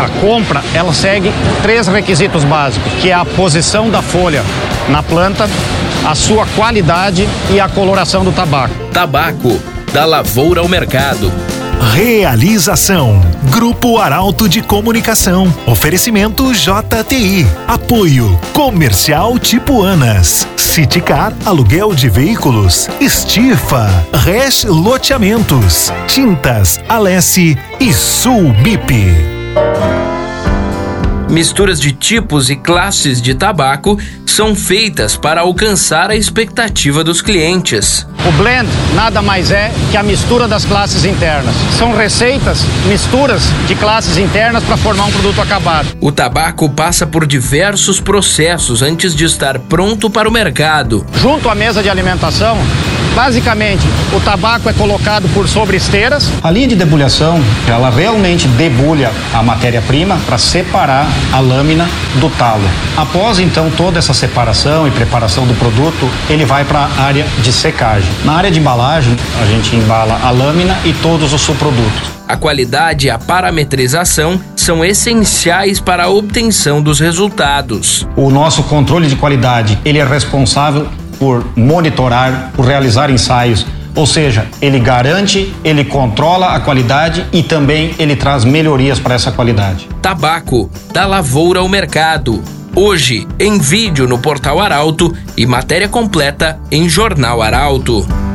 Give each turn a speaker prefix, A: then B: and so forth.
A: A compra, ela segue três requisitos básicos, que é a posição da folha na planta, a sua qualidade e a coloração do tabaco.
B: Tabaco, da lavoura ao mercado.
C: Realização Grupo Arauto de Comunicação. Oferecimento JTI. Apoio Comercial Tipo Anas. Citicar Aluguel de Veículos. Estifa. Resch Loteamentos. Tintas Alessi e Sulbip.
B: Misturas de tipos e classes de tabaco são feitas para alcançar a expectativa dos clientes.
A: O blend nada mais é que a mistura das classes internas. São receitas, misturas de classes internas para formar um produto acabado.
B: O tabaco passa por diversos processos antes de estar pronto para o mercado.
A: Junto à mesa de alimentação, Basicamente, o tabaco é colocado por sobre esteiras. A linha de debulhação, ela realmente debulha a matéria-prima para separar a lâmina do talo. Após então toda essa separação e preparação do produto, ele vai para a área de secagem. Na área de embalagem, a gente embala a lâmina e todos os subprodutos.
B: A qualidade e a parametrização são essenciais para a obtenção dos resultados.
A: O nosso controle de qualidade, ele é responsável por monitorar, por realizar ensaios. Ou seja, ele garante, ele controla a qualidade e também ele traz melhorias para essa qualidade.
B: Tabaco, da lavoura ao mercado. Hoje, em vídeo no Portal Arauto e matéria completa em Jornal Arauto.